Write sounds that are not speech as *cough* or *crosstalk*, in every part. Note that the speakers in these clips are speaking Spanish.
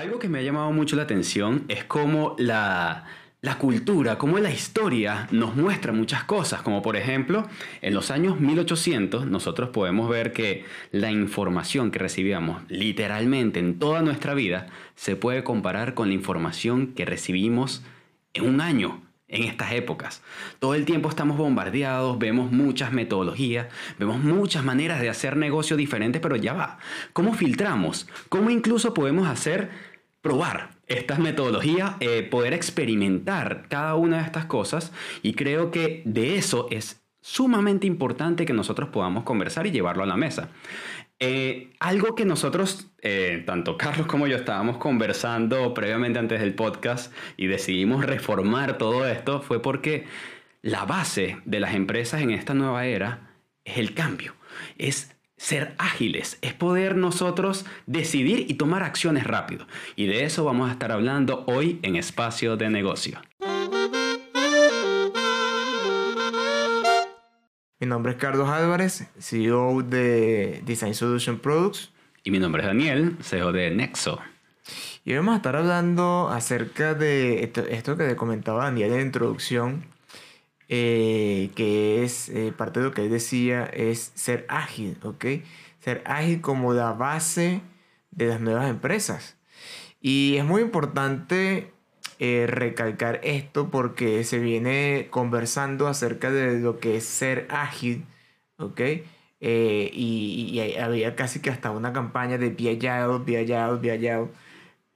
Algo que me ha llamado mucho la atención es cómo la, la cultura, cómo la historia nos muestra muchas cosas, como por ejemplo, en los años 1800 nosotros podemos ver que la información que recibíamos literalmente en toda nuestra vida se puede comparar con la información que recibimos en un año en estas épocas. Todo el tiempo estamos bombardeados, vemos muchas metodologías, vemos muchas maneras de hacer negocios diferentes, pero ya va. ¿Cómo filtramos? ¿Cómo incluso podemos hacer probar estas metodologías, eh, poder experimentar cada una de estas cosas? Y creo que de eso es sumamente importante que nosotros podamos conversar y llevarlo a la mesa. Eh, algo que nosotros, eh, tanto Carlos como yo, estábamos conversando previamente antes del podcast y decidimos reformar todo esto fue porque la base de las empresas en esta nueva era es el cambio, es ser ágiles, es poder nosotros decidir y tomar acciones rápido. Y de eso vamos a estar hablando hoy en Espacio de Negocio. Mi nombre es Carlos Álvarez, CEO de Design Solution Products. Y mi nombre es Daniel, CEO de Nexo. Y vamos a estar hablando acerca de esto, que le comentaba Daniel en la introducción, eh, que es eh, parte de lo que él decía, es ser ágil, ¿ok? Ser ágil como la base de las nuevas empresas. Y es muy importante eh, recalcar esto porque se viene conversando acerca de lo que es ser ágil, ¿ok? Y, había casi que hasta una campaña de be agile, be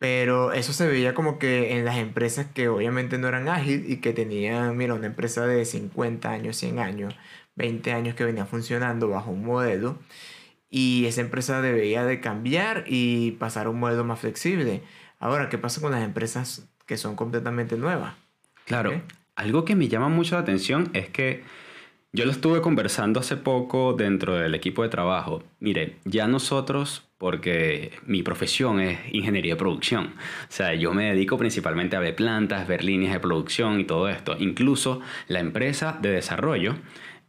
Pero eso se veía como que en las empresas que obviamente no eran ágil y que tenían, mira, una empresa de 50 años, 100 años, 20 años que venía funcionando bajo un modelo. Y esa empresa debía de cambiar y pasar a un modelo más flexible. Ahora, ¿qué pasa con las empresas que son completamente nuevas. Claro, algo que me llama mucho la atención es que yo lo estuve conversando hace poco dentro del equipo de trabajo. Mire, ya nosotros, porque mi profesión es ingeniería de producción, o sea, yo me dedico principalmente a ver plantas, ver líneas de producción y todo esto. Incluso la empresa de desarrollo,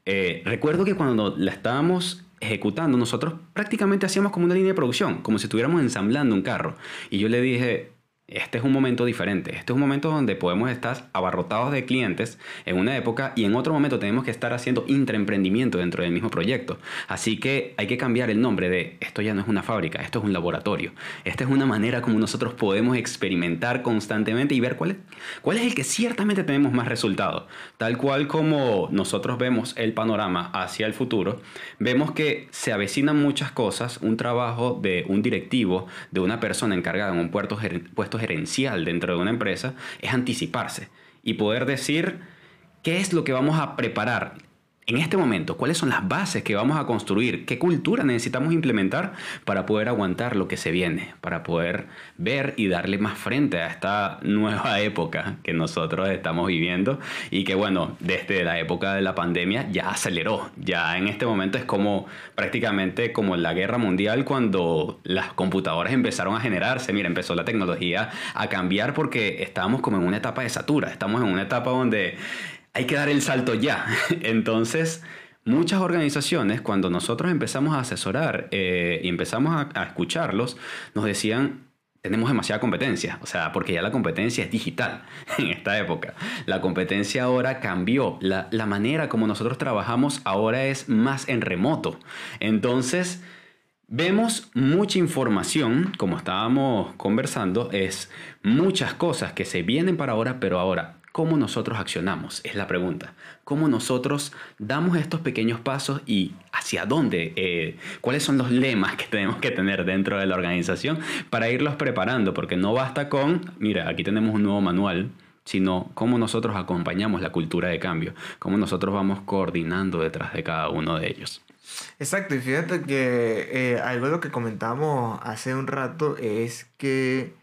eh, recuerdo que cuando la estábamos ejecutando, nosotros prácticamente hacíamos como una línea de producción, como si estuviéramos ensamblando un carro. Y yo le dije, este es un momento diferente. Este es un momento donde podemos estar abarrotados de clientes en una época y en otro momento tenemos que estar haciendo intraemprendimiento dentro del mismo proyecto. Así que hay que cambiar el nombre de esto ya no es una fábrica, esto es un laboratorio. Esta es una manera como nosotros podemos experimentar constantemente y ver cuál es, cuál es el que ciertamente tenemos más resultados. Tal cual como nosotros vemos el panorama hacia el futuro, vemos que se avecinan muchas cosas, un trabajo de un directivo, de una persona encargada en un puerto, puesto gerencial dentro de una empresa es anticiparse y poder decir qué es lo que vamos a preparar en este momento, ¿cuáles son las bases que vamos a construir? ¿Qué cultura necesitamos implementar para poder aguantar lo que se viene? Para poder ver y darle más frente a esta nueva *laughs* época que nosotros estamos viviendo y que bueno, desde la época de la pandemia ya aceleró. Ya en este momento es como prácticamente como la guerra mundial cuando las computadoras empezaron a generarse. Mira, empezó la tecnología a cambiar porque estábamos como en una etapa de satura. Estamos en una etapa donde hay que dar el salto ya. *laughs* Entonces, muchas organizaciones, cuando nosotros empezamos a asesorar eh, y empezamos a, escucharlos, nos decían, tenemos demasiada competencia, o sea, porque ya la competencia es digital *laughs* en esta época. La competencia ahora cambió, la, la manera como nosotros trabajamos ahora es más en remoto. Entonces, Vemos mucha información, como estábamos conversando, es muchas cosas que se vienen para ahora, pero ahora ¿Cómo nosotros accionamos? Es la pregunta. ¿Cómo nosotros damos estos pequeños pasos y hacia dónde? Eh, ¿Cuáles son los lemas que tenemos que tener dentro de la organización para irlos preparando? Porque no basta con, mira, aquí tenemos un nuevo manual, sino cómo nosotros acompañamos la cultura de cambio, cómo nosotros vamos coordinando detrás de cada uno de ellos. Exacto, y fíjate que eh, algo lo que comentamos hace un rato es que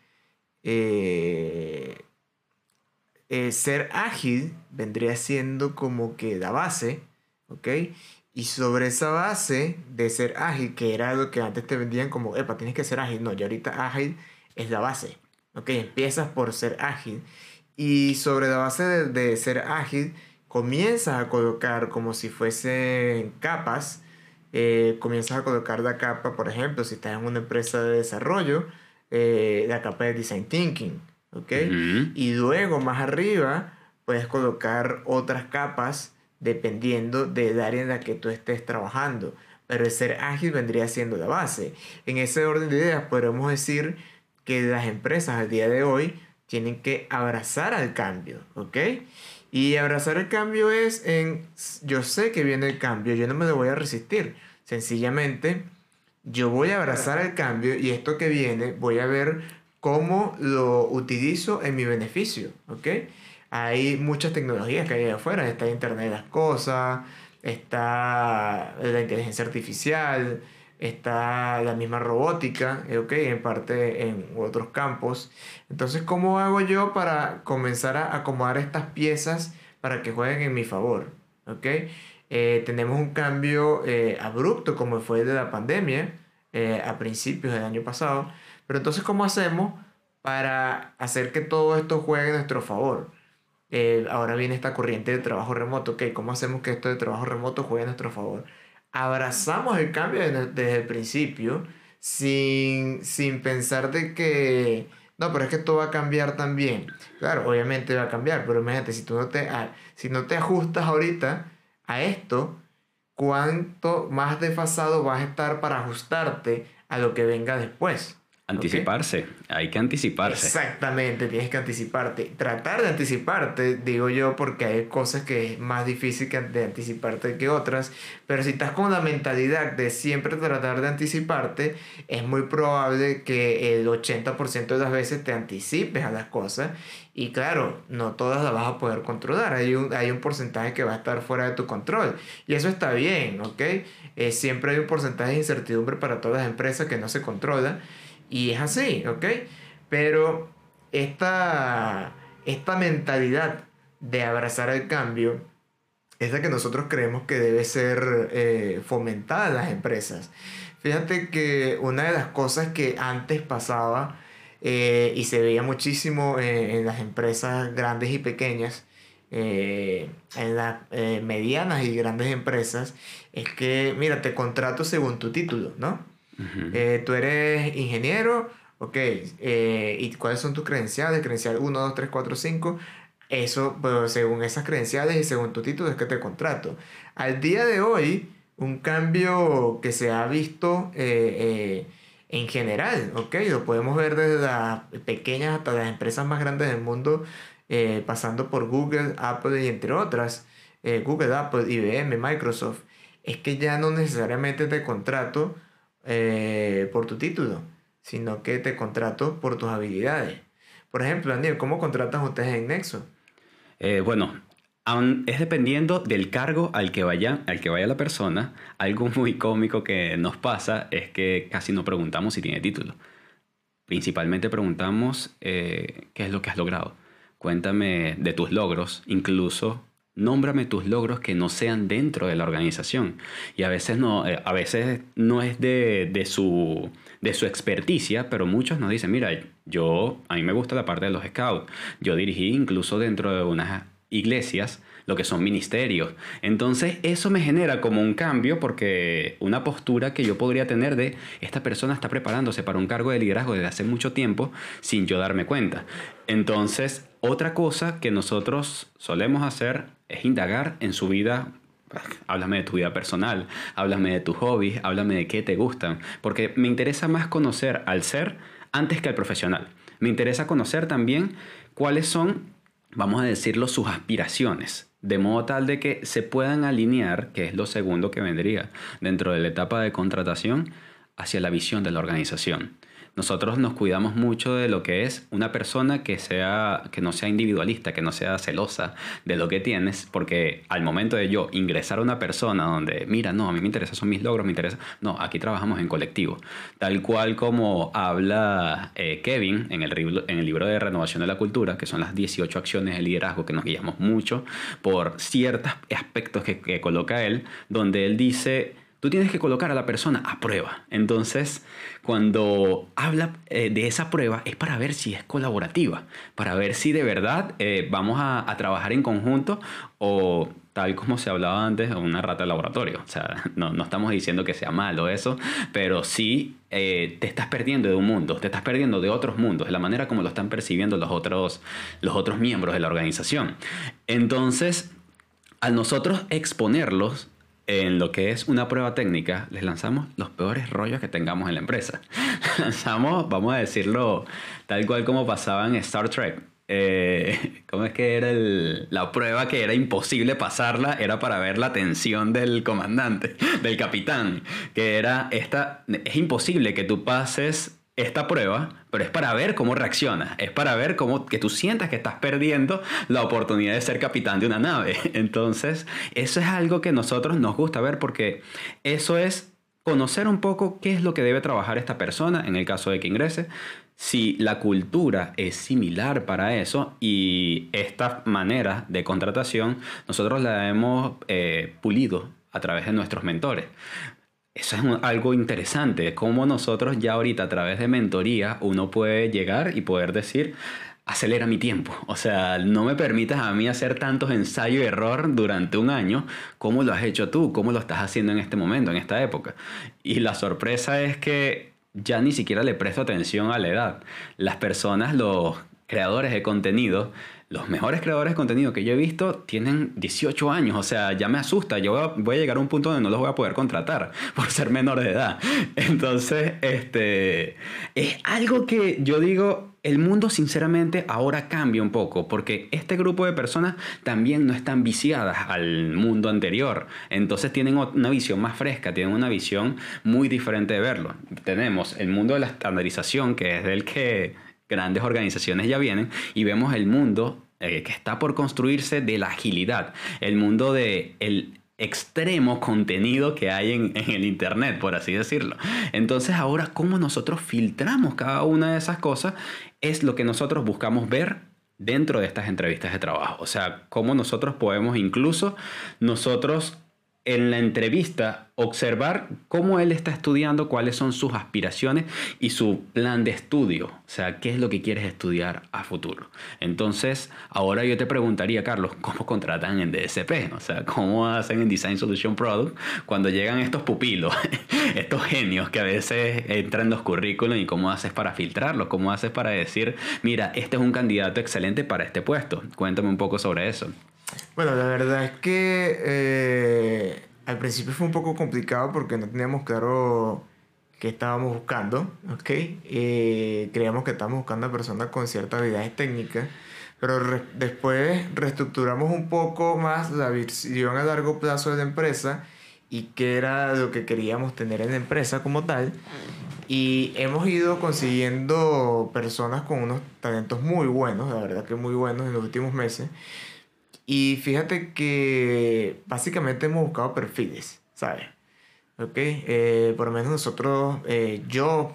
eh, eh, ser ágil vendría siendo como que la base, ¿ok? Y sobre esa base de ser ágil, que era lo que antes te vendían como, epa, tienes que ser ágil. No, ya ahorita ágil es la base, ¿ok? Empiezas por ser ágil. Y sobre la base de, ser ágil, comienzas a colocar como si fuesen capas. Eh, comienzas a colocar la capa, por ejemplo, si estás en una empresa de desarrollo, eh, la capa de design thinking, ¿ok? Y luego más arriba puedes colocar otras capas dependiendo del área en la que tú estés trabajando. Pero el ser ágil vendría siendo la base. En ese orden de ideas podemos decir que las empresas al día de hoy tienen que abrazar al cambio, ¿ok? Y abrazar el cambio es en, yo sé que viene el cambio, yo no me lo voy a resistir. Sencillamente, yo voy a abrazar el cambio y esto que viene voy a ver cómo lo utilizo en mi beneficio, ¿ok? Hay muchas tecnologías que hay afuera, está Internet de las Cosas, está la inteligencia artificial, está la misma robótica, ¿ok? En parte en otros campos. Entonces, ¿cómo hago yo para comenzar a acomodar estas piezas para que jueguen en mi favor? ¿Ok? Eh, tenemos un cambio eh, abrupto como fue el de la pandemia eh, a principios del año pasado. Pero entonces, ¿cómo hacemos para hacer que todo esto juegue en nuestro favor? ahora viene esta corriente de trabajo remoto. ¿ok? ¿Cómo hacemos que esto de trabajo remoto juegue a nuestro favor? Abrazamos el cambio desde, el principio sin, sin pensar de que no, pero es que esto va a cambiar también. Claro, obviamente va a cambiar, pero imagínate, si tú no te, si no te ajustas ahorita, a esto, cuánto más desfasado vas a estar para ajustarte a lo que venga después. Anticiparse, hay que anticiparse. Exactamente, tienes que anticiparte. Tratar de anticiparte, digo yo, porque hay cosas que es más difícil que de anticiparte que otras, pero si estás con la mentalidad de siempre tratar de anticiparte, es muy probable que el 80% de las veces te anticipes a las cosas y claro, no todas las vas a poder controlar, hay un, hay un porcentaje que va a estar fuera de tu control y eso está bien, ¿ok? Eh, siempre hay un porcentaje de incertidumbre para todas las empresas que no se controla y es así, ¿ok? Pero esta, esta mentalidad de abrazar el cambio es la que nosotros creemos que debe ser eh, fomentada en las empresas. Fíjate que una de las cosas que antes pasaba eh, y se veía muchísimo eh, en las empresas grandes y pequeñas, en las medianas y grandes empresas, es que, mira, te contrato según tu título, ¿no? Eh, tú eres ingeniero, ok, eh, ¿y cuáles son tus credenciales? Credencial 1, 2, 3, 4, 5. Eso, pues, según esas credenciales y según tu título es que te contrato. Al día de hoy, un cambio que se ha visto eh, en general, ok, lo podemos ver desde las pequeñas hasta las empresas más grandes del mundo, pasando por Google, Apple y entre otras, Google, Apple, IBM, Microsoft, es que ya no necesariamente te contrato eh, por tu título, sino que te contrato por tus habilidades. Por ejemplo, Daniel, ¿cómo contratan ustedes en Nexo? Eh, bueno, es dependiendo del cargo al que, vaya, al que vaya la persona. Algo muy cómico que nos pasa es que casi no preguntamos si tiene título. Principalmente preguntamos eh, qué es lo que has logrado. Cuéntame de tus logros, incluso Nómbrame tus logros que no sean dentro de la organización. Y a veces no, eh, a veces no es de, de, su, de su experticia, pero muchos nos dicen, mira, yo, a mí me gusta la parte de los scouts. Yo dirigí incluso dentro de unas iglesias lo que son ministerios. Entonces eso me genera como un cambio porque una postura que yo podría tener de esta persona está preparándose para un cargo de liderazgo desde hace mucho tiempo sin yo darme cuenta. Entonces otra cosa que nosotros solemos hacer es indagar en su vida. Háblame de tu vida personal, háblame de tus hobbies, háblame de qué te gustan, porque me interesa más conocer al ser antes que al profesional. Me interesa conocer también cuáles son, vamos a decirlo, sus aspiraciones, de modo tal de que se puedan alinear, que es lo segundo que vendría dentro de la etapa de contratación, hacia la visión de la organización nosotros nos cuidamos mucho de lo que es una persona que, sea, que no sea individualista, que no sea celosa de lo que tienes, porque al momento de yo ingresar a una persona donde, mira, no, a mí me interesa, son mis logros, me interesa, no, aquí trabajamos en colectivo. Tal cual como habla eh, Kevin en el, en el libro de Renovación de la Cultura, que son las 18 acciones de liderazgo que nos guiamos mucho por ciertos aspectos que, que coloca él, donde él dice tú tienes que colocar a la persona a prueba. Entonces, cuando habla eh, de esa prueba es para ver si es colaborativa, para ver si de verdad eh, vamos a, a trabajar en conjunto o tal como se hablaba antes, una rata de laboratorio. O sea, *laughs* no, no estamos diciendo que sea malo eso, pero sí eh, te estás perdiendo de un mundo, te estás perdiendo de otros mundos, de la manera como lo están percibiendo los otros, los otros miembros de la organización. Entonces, al nosotros exponerlos en lo que es una prueba técnica, les lanzamos los peores rollos que tengamos en la empresa. *laughs* lanzamos, vamos a decirlo, tal cual como pasaba en Star Trek eh, ¿cómo es que era la prueba que era imposible pasarla? Era para ver la tensión del comandante, del capitán, que era esta, es imposible que tú pases esta prueba, pero es para ver cómo reacciona, es para ver cómo que tú sientas que estás perdiendo la oportunidad de ser capitán de una nave. *laughs* Entonces, eso es algo que nosotros nos gusta ver porque eso es conocer un poco qué es lo que debe trabajar esta persona en el caso de que ingrese, si la cultura es similar para eso y esta manera de contratación nosotros la hemos eh, pulido a través de nuestros mentores. Eso es algo interesante, cómo nosotros ya ahorita a través de mentoría uno puede llegar y poder decir, acelera mi tiempo. O sea, no me permitas a mí hacer tantos ensayos y error durante un año como lo has hecho tú, como lo estás haciendo en este momento, en esta época. Y la sorpresa es que ya ni siquiera le presto atención a la edad. Las personas, los creadores de contenido, los mejores creadores de contenido que yo he visto tienen 18 años, o sea, ya me asusta, yo voy a, llegar a un punto donde no los voy a poder contratar *laughs* por ser menor de edad. Entonces, este, es algo que yo digo, el mundo sinceramente ahora cambia un poco porque este grupo de personas también no están viciadas al mundo anterior. Entonces tienen una visión más fresca, tienen una visión muy diferente de verlo. Tenemos el mundo de la estandarización, que es del que grandes organizaciones ya vienen, y vemos el mundo eh, que está por construirse de la agilidad, el mundo de el extremo contenido que hay en, en, el Internet, por así decirlo. Entonces ahora, ¿cómo nosotros filtramos cada una de esas cosas? Es lo que nosotros buscamos ver dentro de estas entrevistas de trabajo. O sea, cómo nosotros podemos incluso nosotros en la entrevista observar cómo él está estudiando, cuáles son sus aspiraciones y su plan de estudio, o sea, qué es lo que quieres estudiar a futuro. Entonces, ahora yo te preguntaría, Carlos, ¿cómo contratan en DSP? O sea, ¿cómo hacen en Design Solution Product cuando llegan estos pupilos, *laughs* estos genios que a veces entran en los currículos y cómo haces para filtrarlos? ¿Cómo haces para decir, mira, este es un candidato excelente para este puesto? Cuéntame un poco sobre eso. Bueno, la verdad es que eh, al principio fue un poco complicado porque no teníamos claro qué estábamos buscando, ¿ok? Eh, creíamos que estábamos buscando a personas con ciertas habilidades técnicas, pero después reestructuramos un poco más la visión a largo plazo de la empresa y qué era lo que queríamos tener en la empresa como tal. Y hemos ido consiguiendo personas con unos talentos muy buenos, la verdad que muy buenos en los últimos meses. Y fíjate que básicamente hemos buscado perfiles, ¿sabes? ¿Ok? Eh, por lo menos nosotros, eh, yo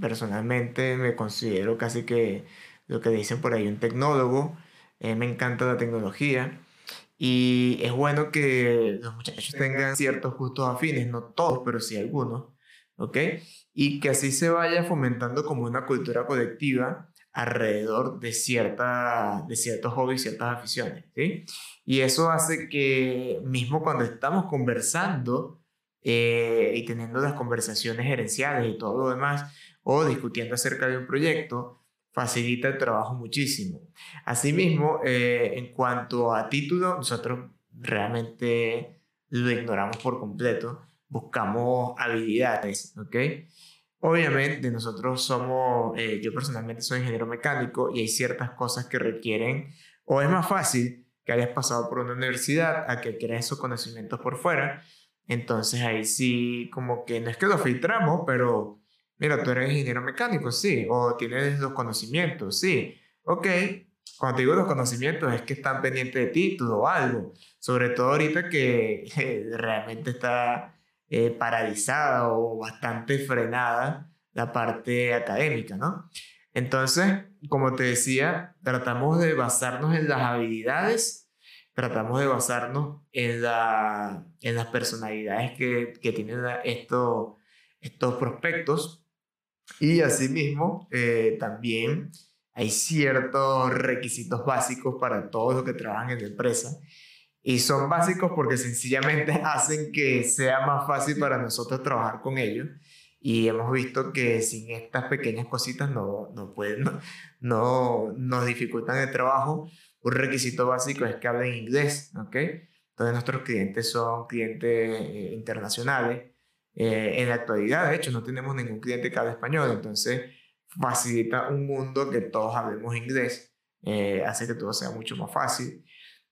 personalmente me considero casi que lo que dicen por ahí un tecnólogo. Eh, me encanta la tecnología. Y es bueno que los muchachos tengan ciertos gustos afines, no todos, pero sí algunos. ¿Ok? Y que así se vaya fomentando como una cultura colectiva alrededor de, cierta, de ciertos hobbies, ciertas aficiones, ¿sí? Y eso hace que mismo cuando estamos conversando eh, y teniendo las conversaciones gerenciales y todo lo demás, o discutiendo acerca de un proyecto, facilita el trabajo muchísimo. Asimismo, eh, en cuanto a título, nosotros realmente lo ignoramos por completo, buscamos habilidades, ¿ok? Obviamente nosotros somos, eh, yo personalmente soy ingeniero mecánico y hay ciertas cosas que requieren, o es más fácil que hayas pasado por una universidad a que crees esos conocimientos por fuera. Entonces ahí sí, como que no es que lo filtramos, pero mira, tú eres ingeniero mecánico, sí, o tienes los conocimientos, sí. Ok, cuando te digo los conocimientos es que están pendientes de título o algo, sobre todo ahorita que *laughs* realmente está eh, paralizada o bastante frenada la parte académica, ¿no? Entonces, como te decía, tratamos de basarnos en las habilidades, tratamos de basarnos en, la, en las personalidades que, que tienen estos, estos prospectos y asimismo eh, también hay ciertos requisitos básicos para todos los que trabajan en la empresa y son básicos porque sencillamente *laughs* hacen que sea más fácil para nosotros trabajar con ellos y hemos visto que sin estas pequeñas cositas no, no pueden, *laughs* no, no nos dificultan el trabajo un requisito básico es que hablen inglés, ¿ok? Entonces nuestros clientes son clientes eh, internacionales. Eh, en la actualidad, de hecho, no tenemos ningún cliente que hable español, entonces facilita un mundo que todos hablemos inglés, eh, hace que todo sea mucho más fácil.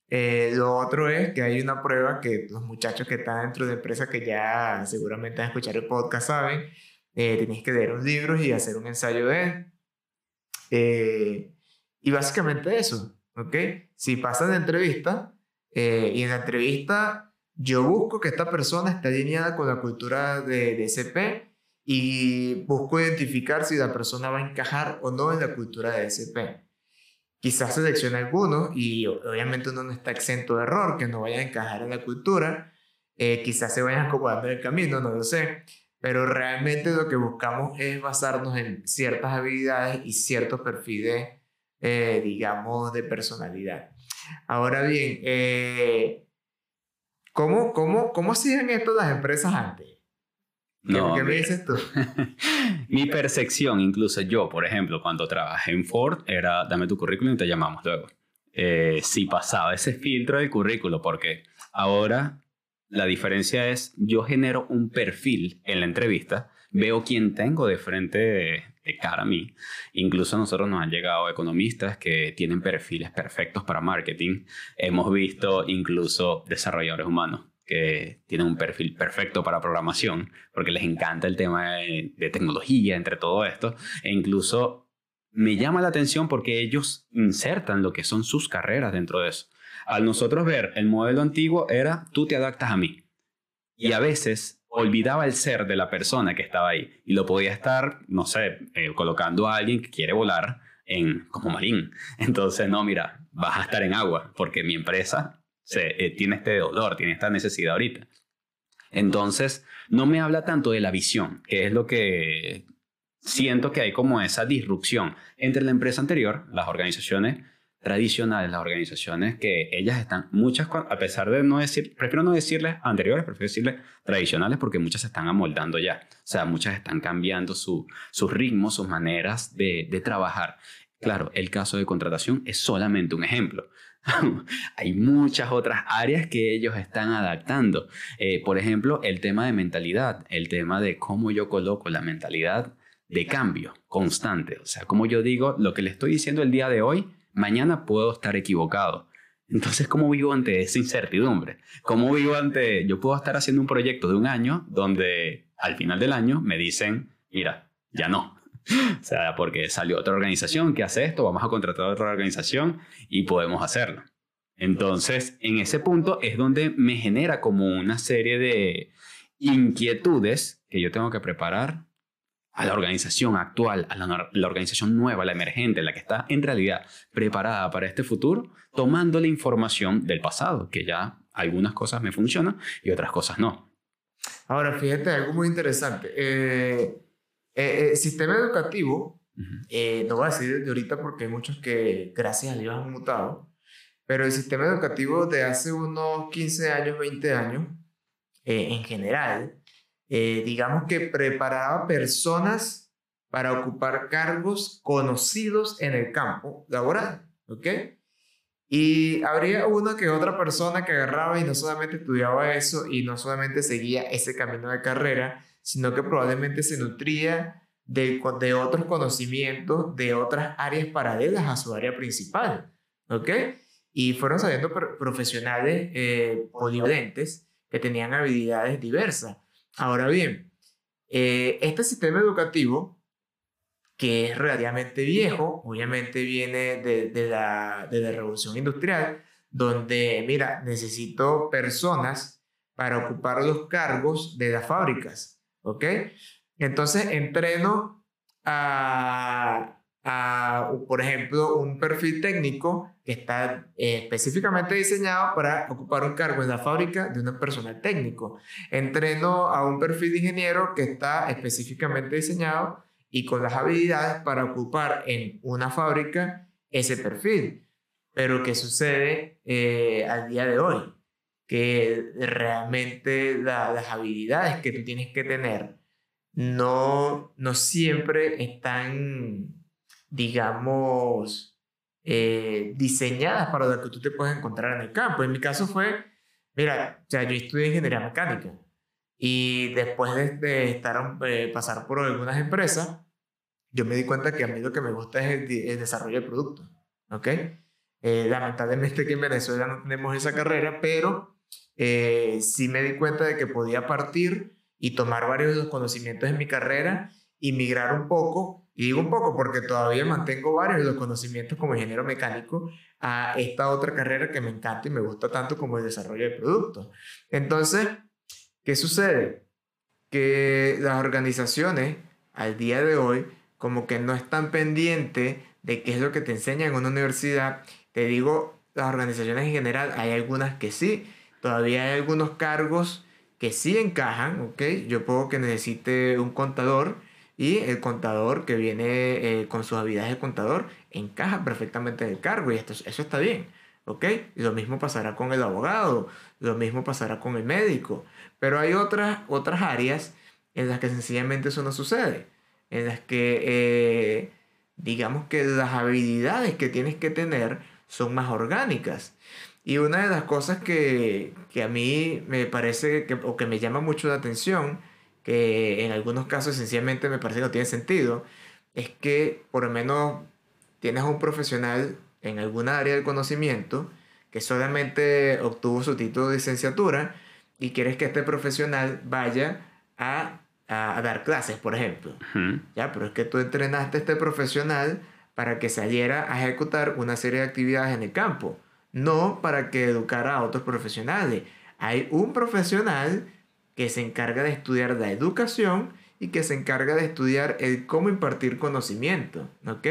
Lo otro es que hay una prueba que los muchachos que están dentro de empresas que ya seguramente han escuchado el podcast saben, tenéis que leer un libro y hacer un ensayo de él. y básicamente eso, ¿ok? Si pasa de entrevista eh, y en la entrevista yo busco que esta persona esté alineada con la cultura de, de SP y busco identificar si la persona va a encajar o no en la cultura de SP. Quizás seleccione algunos y obviamente uno no está exento de error, que no vaya a encajar en la cultura. Eh, quizás se vayan acomodando en el camino, no lo sé. Pero realmente lo que buscamos es basarnos en ciertas habilidades y ciertos perfiles eh, digamos, de personalidad. Ahora bien, eh, ¿cómo, cómo, ¿cómo hacían esto las empresas antes? ¿Qué, me dices tú? *laughs* Mi percepción, incluso yo, por ejemplo, cuando trabajé en Ford, era dame tu currículum y te llamamos luego. Eh, si pasaba ese filtro del currículo, porque ahora la diferencia es, yo genero un perfil en la entrevista, veo quién tengo de frente de cara a mí. Incluso a nosotros nos han llegado economistas que tienen perfiles perfectos para marketing. Hemos visto incluso desarrolladores humanos que tienen un perfil perfecto para programación, porque les encanta el tema de, tecnología, entre todo esto, e incluso me llama la atención porque ellos insertan lo que son sus carreras dentro de eso. Al nosotros ver el modelo antiguo era tú te adaptas a mí. Y a veces olvidaba el ser de la persona que estaba ahí y lo podía estar, no sé, eh, colocando a alguien que quiere volar en, como marín. Entonces, no, mira, vas a estar en agua porque mi empresa se, eh, tiene este dolor, tiene esta necesidad ahorita. Entonces, no me habla tanto de la visión, que es lo que siento que hay como esa disrupción entre la empresa anterior, las organizaciones tradicionales, las organizaciones que ellas están, muchas, a pesar de no decir, prefiero no decirles anteriores, prefiero decirles tradicionales porque muchas se están amoldando ya. O sea, muchas están cambiando su, sus ritmos, sus maneras de, de trabajar. Claro, el caso de contratación es solamente un ejemplo. *laughs* Hay muchas otras áreas que ellos están adaptando. Eh, por ejemplo, el tema de mentalidad, el tema de cómo yo coloco la mentalidad de cambio constante. O sea, como yo digo, lo que le estoy diciendo el día de hoy, mañana puedo estar equivocado. Entonces, ¿cómo vivo ante esa incertidumbre? ¿Cómo vivo ante, yo puedo estar haciendo un proyecto de un año donde al final del año me dicen, mira, ya no. O sea, porque salió otra organización que hace esto, vamos a contratar a otra organización y podemos hacerlo. Entonces, en ese punto es donde me genera como una serie de inquietudes que yo tengo que preparar a la organización actual, a la, organización nueva, la emergente, la que está en realidad preparada para este futuro, tomando la información del pasado, que ya algunas cosas me funcionan y otras cosas no. Ahora, fíjate algo muy interesante. Eh, eh, el sistema educativo, eh, no voy a decir de ahorita porque hay muchos que gracias a Dios han mutado, pero el sistema educativo de hace unos 15 años, 20 años, en general, eh, digamos que preparaba personas para ocupar cargos conocidos en el campo laboral, ¿ok? Y habría una que otra persona que agarraba y no solamente estudiaba eso y no solamente seguía ese camino de carrera, sino que probablemente se nutría de, otros conocimientos de otras áreas paralelas a su área principal, ¿ok? Y fueron saliendo profesionales eh, polivalentes que tenían habilidades diversas. Ahora bien, eh, este sistema educativo, que es relativamente viejo, obviamente viene de, la, de la revolución industrial, donde, mira, necesito personas para ocupar los cargos de las fábricas, ¿ok? Entonces entreno a, a, por ejemplo, un perfil técnico que está eh, específicamente diseñado para ocupar un cargo en la fábrica de un personal técnico. Entreno a un perfil de ingeniero que está específicamente diseñado y con las habilidades para ocupar en una fábrica ese perfil. Pero ¿qué sucede eh, al día de hoy? Que realmente las habilidades que tú tienes que tener no, no siempre están digamos, eh, diseñadas para lo que tú te puedes encontrar en el campo. En mi caso fue, mira, o sea, yo estudié ingeniería mecánica y después de, estar, eh, pasar por algunas empresas, yo me di cuenta que a mí lo que me gusta es el, desarrollo de productos, ¿ok? Eh, lamentablemente que en Venezuela no tenemos esa carrera, pero sí me di cuenta de que podía partir y tomar varios de los conocimientos de mi carrera y migrar un poco y digo un poco porque todavía mantengo varios de los conocimientos como ingeniero mecánico a esta otra carrera que me encanta y me gusta tanto como el desarrollo de productos. Entonces, ¿qué sucede? Que las organizaciones al día de hoy como que no están pendientes de qué es lo que te enseñan en una universidad. Te digo, las organizaciones en general, hay algunas que sí, todavía hay algunos cargos que sí encajan, ¿ok? Yo puedo que necesite un contador, y el contador que viene eh, con sus habilidades de contador encaja perfectamente en el cargo y esto, eso está bien, ¿ok? Lo mismo pasará con el abogado, lo mismo pasará con el médico, pero hay otras, otras áreas en las que sencillamente eso no sucede, en las que eh, digamos que las habilidades que tienes que tener son más orgánicas. Y una de las cosas que, que a mí me parece que, o que me llama mucho la atención que en algunos casos sencillamente me parece que no tiene sentido, es que por lo menos tienes a un profesional en alguna área del conocimiento que solamente obtuvo su título de licenciatura y quieres que este profesional vaya a, a, dar clases, por ejemplo. Ya, pero es que tú entrenaste a este profesional para que saliera a ejecutar una serie de actividades en el campo, no para que educara a otros profesionales. Hay un profesional que se encarga de estudiar la educación y que se encarga de estudiar el cómo impartir conocimiento, ¿ok?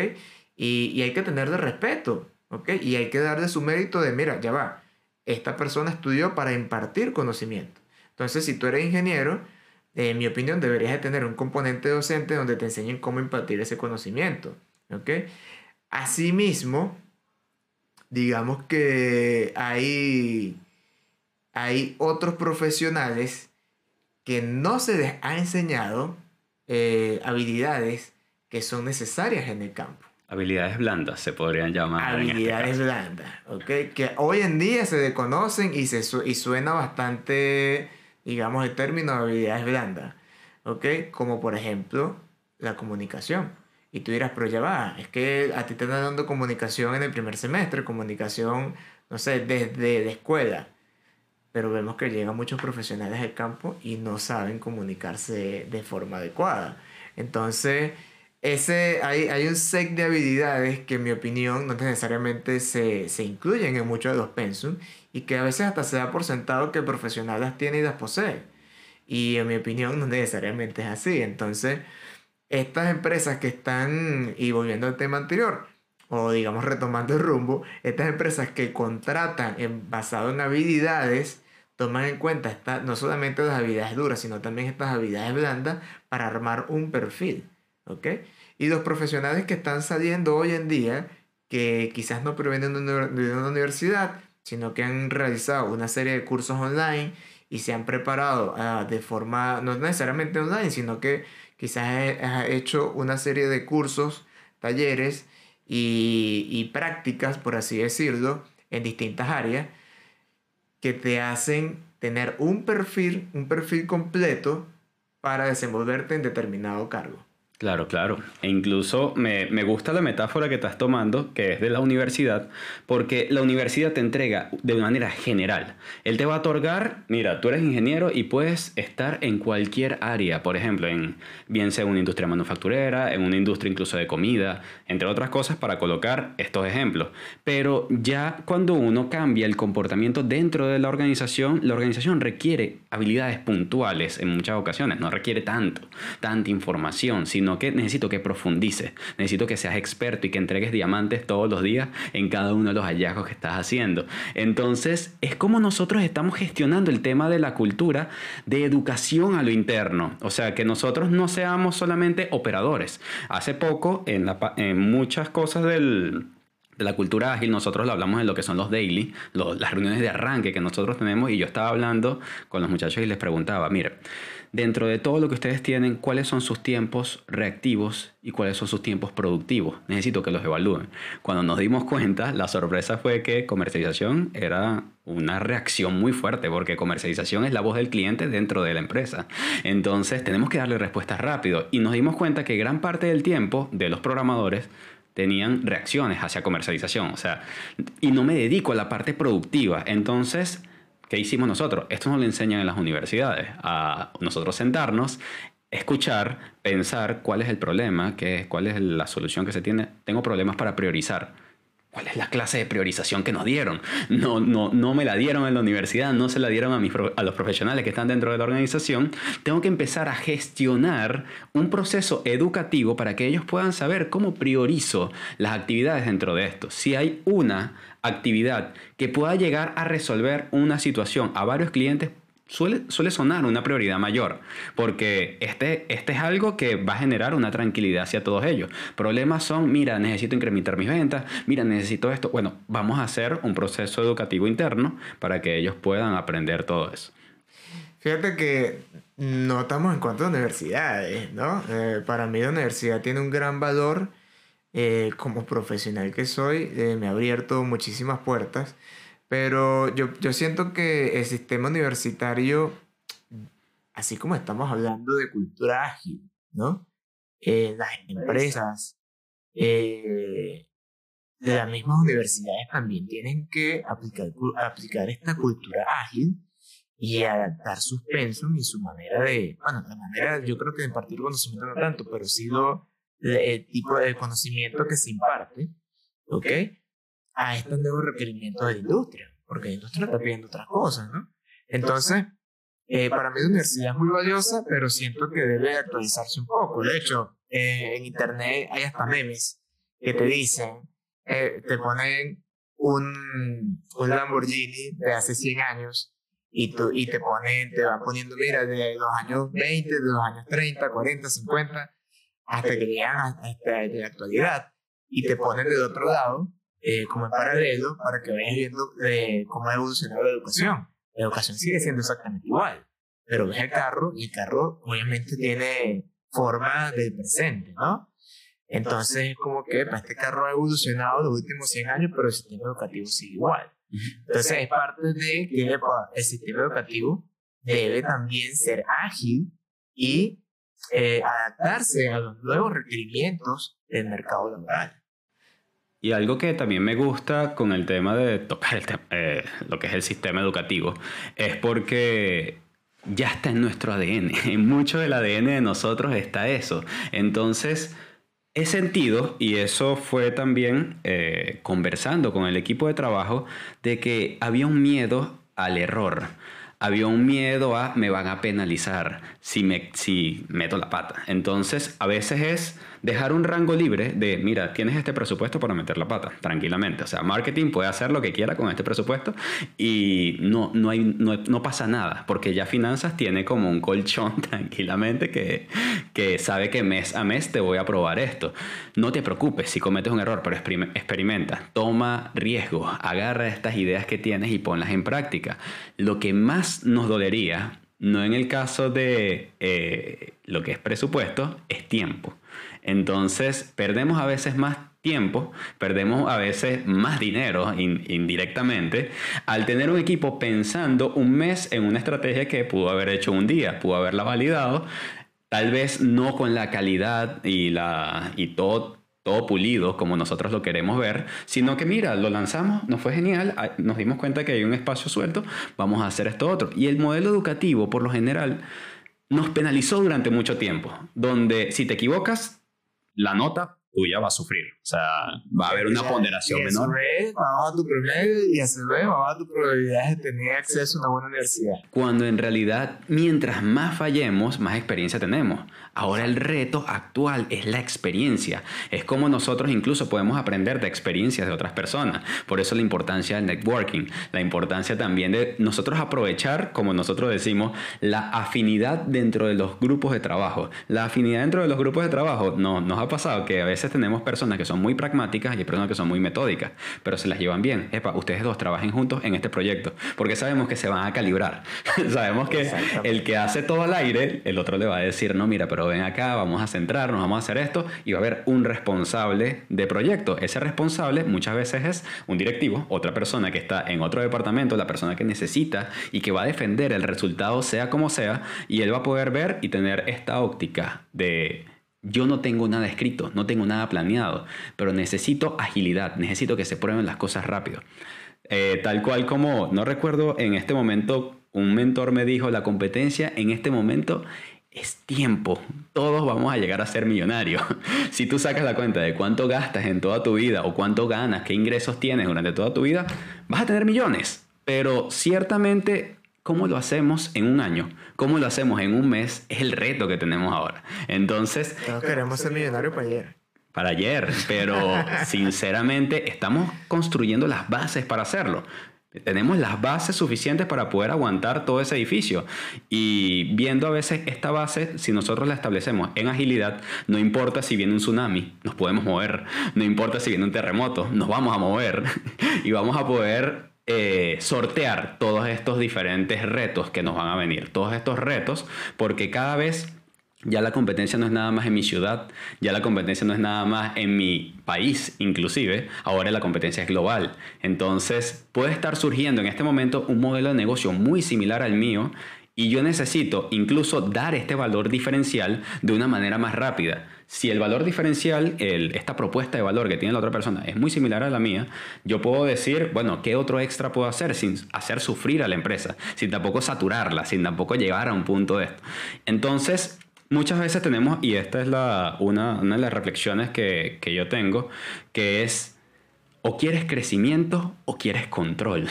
Y, y hay que tenerle respeto, ¿ok? Y hay que darle su mérito de, mira, ya va, esta persona estudió para impartir conocimiento. Entonces, si tú eres ingeniero, en mi opinión, deberías de tener un componente docente donde te enseñen cómo impartir ese conocimiento, ¿ok? Asimismo, digamos que hay, hay otros profesionales que no se les ha enseñado eh, habilidades que son necesarias en el campo. Habilidades blandas se podrían llamar. Este habilidades blandas, ¿ok? Que hoy en día se desconocen y, se y suena bastante, digamos, el término de habilidades blandas, ¿ok? Como por ejemplo la comunicación. Y tú dirás, pero ya va, es que a ti te están dando comunicación en el primer semestre, comunicación, no sé, desde la escuela pero vemos que llegan muchos profesionales al campo y no saben comunicarse de forma adecuada. Entonces, ese, hay, hay un set de habilidades que en mi opinión no necesariamente se, se incluyen en muchos de los pensum y que a veces hasta se da por sentado que el profesional las tiene y las posee. Y en mi opinión no necesariamente es así. Entonces, estas empresas que están, y volviendo al tema anterior, o digamos retomando el rumbo, estas empresas que contratan en, basado en habilidades toman en cuenta esta, no solamente las habilidades duras, sino también estas habilidades blandas para armar un perfil. ¿ok? Y los profesionales que están saliendo hoy en día, que quizás no provienen de una universidad, sino que han realizado una serie de cursos online y se han preparado ah, de forma, no necesariamente online, sino que quizás ha hecho una serie de cursos, talleres y, y prácticas, por así decirlo, en distintas áreas que te hacen tener un perfil, un perfil completo para desenvolverte en determinado cargo. Claro, claro. E incluso me, me, gusta la metáfora que estás tomando, que es de la universidad, porque la universidad te entrega de manera general. Él te va a otorgar, mira, tú eres ingeniero y puedes estar en cualquier área, por ejemplo, en bien sea una industria manufacturera, en una industria incluso de comida, entre otras cosas, para colocar estos ejemplos. Pero ya cuando uno cambia el comportamiento dentro de la organización, la organización requiere habilidades puntuales en muchas ocasiones, no requiere tanto, tanta información, sino sino que necesito que profundices, necesito que seas experto y que entregues diamantes todos los días en cada uno de los hallazgos que estás haciendo. Entonces, es como nosotros estamos gestionando el tema de la cultura de educación a lo interno, o sea, que nosotros no seamos solamente operadores. Hace poco, en, en muchas cosas del de la cultura ágil, nosotros lo hablamos en lo que son los daily, las reuniones de arranque que nosotros tenemos, y yo estaba hablando con los muchachos y les preguntaba, mire, dentro de todo lo que ustedes tienen, ¿cuáles son sus tiempos reactivos y cuáles son sus tiempos productivos? Necesito que los evalúen. Cuando nos dimos cuenta, la sorpresa fue que comercialización era una reacción muy fuerte, porque comercialización es la voz del cliente dentro de la empresa. Entonces tenemos que darle respuestas rápido, y nos dimos cuenta que gran parte del tiempo de los programadores tenían reacciones hacia comercialización, o sea, y no me dedico a la parte productiva. Entonces, ¿qué hicimos nosotros? Esto nos lo enseñan en las universidades, a nosotros sentarnos, escuchar, pensar cuál es el problema, qué, cuál es la solución que se tiene. Tengo problemas para priorizar ¿Cuál es la clase de priorización que nos dieron? No, no, no me la dieron en la universidad, no se la dieron a, mis, a los profesionales que están dentro de la organización. Tengo que empezar a gestionar un proceso educativo para que ellos puedan saber cómo priorizo las actividades dentro de esto. Si hay una actividad que pueda llegar a resolver una situación a varios clientes, suele, suele sonar una prioridad mayor, porque este, este es algo que va a generar una tranquilidad hacia todos ellos. Problemas son, mira, necesito incrementar mis ventas, mira, necesito esto. Bueno, vamos a hacer un proceso educativo interno para que ellos puedan aprender todo eso. Fíjate que no estamos en cuanto a universidades, ¿no? Eh, para mí la universidad tiene un gran valor. Eh, como profesional que soy, eh, me ha abierto muchísimas puertas pero yo, yo siento que el sistema universitario, así como estamos hablando de cultura ágil, ¿no? Eh, las empresas, eh, las mismas universidades también tienen que aplicar, aplicar esta cultura ágil y adaptar sus pensum y su manera de, bueno, la manera, yo creo que de impartir conocimiento no tanto, pero sí lo, el tipo de conocimiento que se imparte, ¿ok? A estos nuevos requerimientos de la industria, porque la industria está pidiendo otras cosas, ¿no? Entonces, eh, para mí la universidad es muy valiosa, pero siento que debe actualizarse un poco. De hecho, eh, en internet hay hasta memes que te dicen, eh, te ponen un, un Lamborghini de hace 100 años y, tú, y te ponen, te van poniendo, mira, de los años 20, de los años 30, 40, 50, hasta que llegan hasta la actualidad. Y te ponen del otro lado eh, como en paralelo para que vayas viendo de cómo ha evolucionado la educación. La educación sigue siendo exactamente igual, pero ves el carro y el carro obviamente tiene forma del presente, ¿no? Entonces es como que pues, este carro ha evolucionado los últimos 100 años, pero el sistema educativo sigue igual. Entonces es parte de que el sistema educativo debe también ser ágil y eh, adaptarse a los nuevos requerimientos del mercado laboral. Y algo que también me gusta con el tema de tocar eh, lo que es el sistema educativo es porque ya está en nuestro ADN. *laughs* En mucho del ADN de nosotros está eso. Entonces, he sentido, y eso fue también eh, conversando con el equipo de trabajo, de que había un miedo al error había un miedo a me van a penalizar si, me, si meto la pata. Entonces, a veces es dejar un rango libre de, mira, tienes este presupuesto para meter la pata, tranquilamente. O sea, marketing puede hacer lo que quiera con este presupuesto y no, no, hay, no, pasa nada, porque ya finanzas tiene como un colchón *laughs* tranquilamente que, que sabe que mes a mes te voy a probar esto. No te preocupes si cometes un error, pero experimenta, toma riesgo, agarra estas ideas que tienes y ponlas en práctica. Lo que más nos dolería, no en el caso de eh, lo que es presupuesto, es tiempo. Entonces, perdemos a veces más tiempo, perdemos a veces más dinero indirectamente al tener un equipo pensando un mes en una estrategia que pudo haber hecho un día, pudo haberla validado, tal vez no con la calidad y, la, y todo todo pulido como nosotros lo queremos ver, sino que mira, lo lanzamos, nos fue genial, nos dimos cuenta que hay un espacio suelto, vamos a hacer esto otro. Y el modelo educativo, por lo general, nos penalizó durante mucho tiempo, donde si te equivocas, la nota tuya va a sufrir. O sea, va a haber una ponderación y menor. Vamos a tu promedio y a su vez vamos a tu probabilidad de tener acceso a una buena universidad. Cuando en realidad, mientras más fallemos, más experiencia tenemos. Ahora el reto actual es la experiencia. Es como nosotros incluso podemos aprender de experiencias de otras personas. Por eso la importancia del networking, la importancia también de nosotros aprovechar, como nosotros decimos, la afinidad dentro de los grupos de trabajo. La afinidad dentro de los grupos de trabajo no, nos ha pasado que a veces tenemos personas que son muy pragmáticas y personas que son muy metódicas, pero se las llevan bien. Epa, ustedes dos trabajen juntos en este proyecto, porque sabemos que se van a calibrar. *laughs* sabemos que el que hace todo al aire, el otro le va a decir, no, mira, pero ven acá, vamos a centrarnos, vamos a hacer esto, y va a haber un responsable de proyecto. Ese responsable muchas veces es un directivo, otra persona que está en otro departamento, la persona que necesita y que va a defender el resultado sea como sea, y él va a poder ver y tener esta óptica de yo no tengo nada escrito, no tengo nada planeado, pero necesito agilidad, necesito que se prueben las cosas rápido. Eh, tal cual como, no recuerdo en este momento, un mentor me dijo, la competencia en este momento es tiempo. Todos vamos a llegar a ser millonarios. *laughs* si tú sacas la cuenta de cuánto gastas en toda tu vida o cuánto ganas, qué ingresos tienes durante toda tu vida, vas a tener millones. Pero ciertamente ¿Cómo lo hacemos en un año? ¿Cómo lo hacemos en un mes? Es el reto que tenemos ahora. Entonces... Todos queremos ser millonarios para ayer. Para ayer, pero *laughs* sinceramente estamos construyendo las bases para hacerlo. Tenemos las bases suficientes para poder aguantar todo ese edificio. Y viendo a veces esta base, si nosotros la establecemos en agilidad, no importa si viene un tsunami, nos podemos mover. No importa si viene un terremoto, nos vamos a mover. *laughs* y vamos a poder eh, sortear todos estos diferentes retos que nos van a venir, todos estos retos, porque cada vez ya la competencia no es nada más en mi ciudad, ya la competencia no es nada más en mi país inclusive, ahora la competencia es global. Entonces puede estar surgiendo en este momento un modelo de negocio muy similar al mío y yo necesito incluso dar este valor diferencial de una manera más rápida. Si el valor diferencial, esta propuesta de valor que tiene la otra persona es muy similar a la mía, yo puedo decir, bueno, ¿qué otro extra puedo hacer sin hacer sufrir a la empresa? Sin tampoco saturarla, sin tampoco llegar a un punto de esto. Entonces, muchas veces tenemos, y esta es la, una, de las reflexiones que, que yo tengo, que es, o quieres crecimiento o quieres control.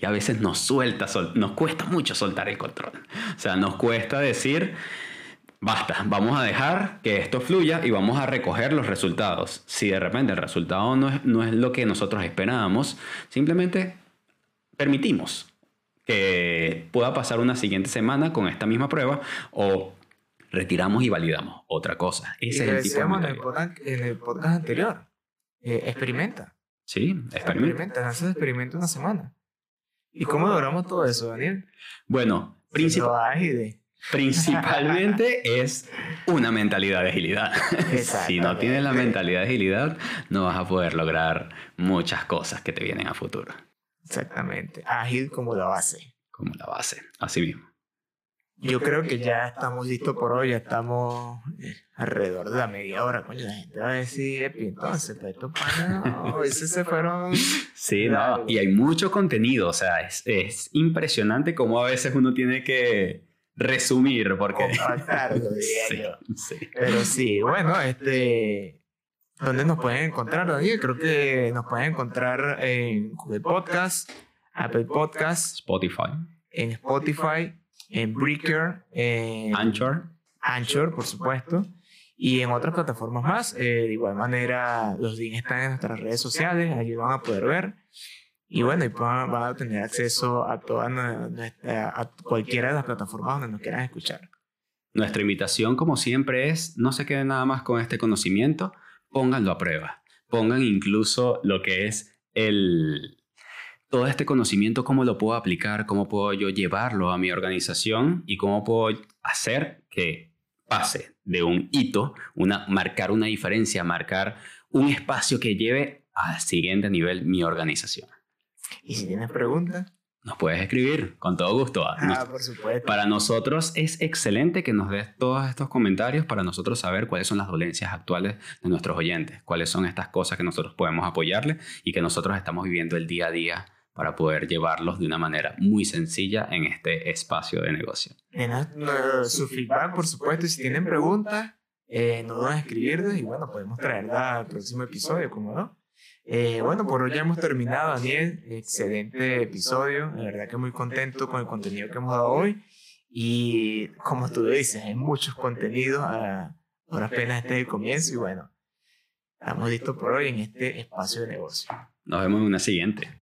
Y a veces nos suelta, nos cuesta mucho soltar el control. O sea, nos cuesta decir, basta, vamos a dejar que esto fluya y vamos a recoger los resultados. Si de repente el resultado no es, no es lo que nosotros esperábamos, simplemente permitimos que pueda pasar una siguiente semana con esta misma prueba o retiramos y validamos otra cosa. Ese es el tipo de en, el podcast, anterior. Eh, experimenta. Sí, experimenta. Experimenta, experimenta una semana. ¿Y cómo logramos todo eso, Daniel? Bueno, principalmente *laughs* es una mentalidad de agilidad. si no tienes la mentalidad de agilidad, no vas a poder lograr muchas cosas que te vienen a futuro. Exactamente. Ágil como la base. Como la base, así mismo. Yo creo que ya estamos listos por hoy, ya estamos eh, alrededor de la media hora. Coño, la gente va a decir, Epi, entonces, pues estos panas, veces se fueron. *laughs* Sí, no, y hay mucho contenido, o sea, es, es impresionante cómo a veces uno tiene que resumir, porque. *laughs* sí, Sí. Pero sí, bueno, este. ¿Dónde nos pueden encontrar, Daniel? Creo que nos pueden encontrar en Google Podcast, Apple Podcast, Spotify. En Spotify en Breaker, en Anchor. Anchor, por supuesto, y en otras plataformas más. Eh, de igual manera, los links están en nuestras redes sociales, allí van a poder ver. Y bueno, y van, a tener acceso a, toda a cualquiera de las plataformas donde nos quieran escuchar. Nuestra invitación, como siempre, es no se queden nada más con este conocimiento, pónganlo a prueba. Pongan incluso lo que es el, todo este conocimiento, cómo lo puedo aplicar, cómo puedo yo llevarlo a mi organización y cómo puedo hacer que pase de un hito, una, marcar una diferencia, marcar un espacio que lleve al siguiente nivel mi organización. Y si tienes preguntas, nos puedes escribir con todo gusto. Ah, por supuesto. Para nosotros es excelente que nos des todos estos comentarios para nosotros saber cuáles son las dolencias actuales de nuestros oyentes, cuáles son estas cosas que nosotros podemos apoyarles y que nosotros estamos viviendo el día a día para poder llevarlos de una manera muy sencilla en este espacio de negocio. su feedback, por supuesto, y si tienen preguntas, eh, no duden en escribirnos y bueno, podemos traerla al próximo episodio, como no. Eh, bueno, por hoy ya hemos terminado, Daniel. Excelente episodio. La verdad que muy contento con el contenido que hemos dado hoy. Y como tú dices, hay muchos contenidos. A, ahora apenas este es el comienzo y bueno, estamos listos por hoy en este espacio de negocio. Nos vemos en una siguiente.